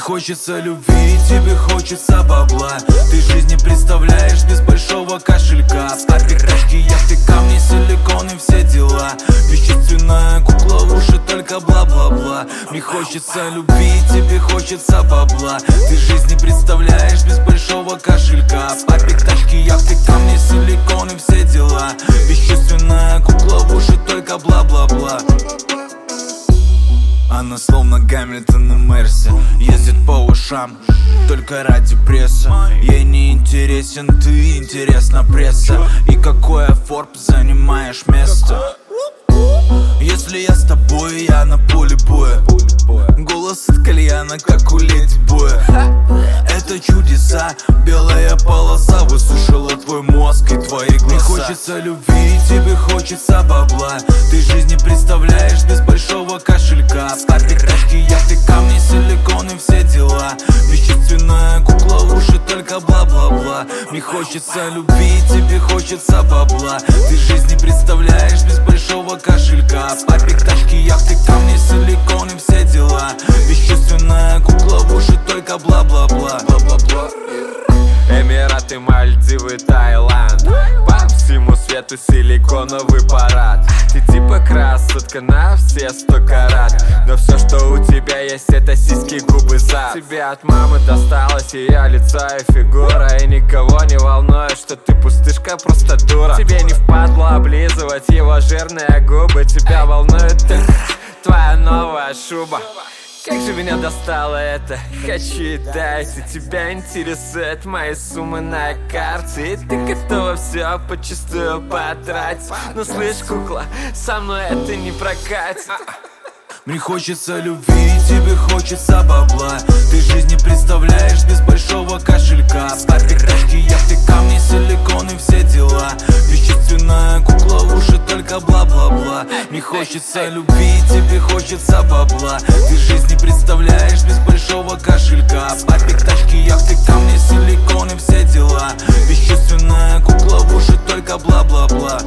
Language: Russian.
хочется любви, тебе хочется бабла. Ты жизнь не представляешь без большого кошелька. Папик, тачки, яхты, камни, силикон и все дела. Вещественная кукла уши, только бла-бла-бла. Мне хочется любви, тебе хочется бабла. Ты жизнь не представляешь без большого кошелька. Папик, тачки, яхты, камни, силикон и все дела. Вещественная кукла уши, только бла-бла-бла она словно Гамильтон на Мерсе Ездит по ушам, только ради пресса. Ей не интересен ты, интересна пресса. И какое форб занимаешь место? Если я с тобой, я на поле боя. Голос от кальяна, как у леди боя. Это чудеса, белая полоса Высушила твой мозг и твои глаза. Мне хочется любви, тебе хочется бабла. Ты жизнь не представляешь без большого кошелька Мне хочется любви, тебе хочется бабла. Ты жизнь не представляешь без большого кошелька. Папик, тачки, яхты, камни, силикон и все дела. Вещественная кукла в уши, только бла-бла-бла. Бла-бла-бла. Эмираты, Мальдивы, Таиланд. По всему свету силиконовый парад красотка на все сто карат. Но все, что у тебя есть, это сиськи, губы, зад. Тебе от мамы досталось ее лица и фигура. И никого не волнует, что ты пустышка, просто дура. Тебе не впадло облизывать его жирные губы. Тебя волнует твоя новая шуба как же меня достало это Хочу дать, и тебя интересуют мои суммы на карте. И ты готова все почистую потратить Но слышь, кукла, со мной это не прокатит. Мне хочется любви, тебе хочется бабла. Ты жизнь все дела. Вещественная кукла уши только бла-бла-бла. Не хочется любви, тебе хочется бабла. Ты жизни представляешь без большого кошелька. Папик, тачки, яхты, камни, силиконы, все дела. Вещественная кукла уши только бла-бла-бла.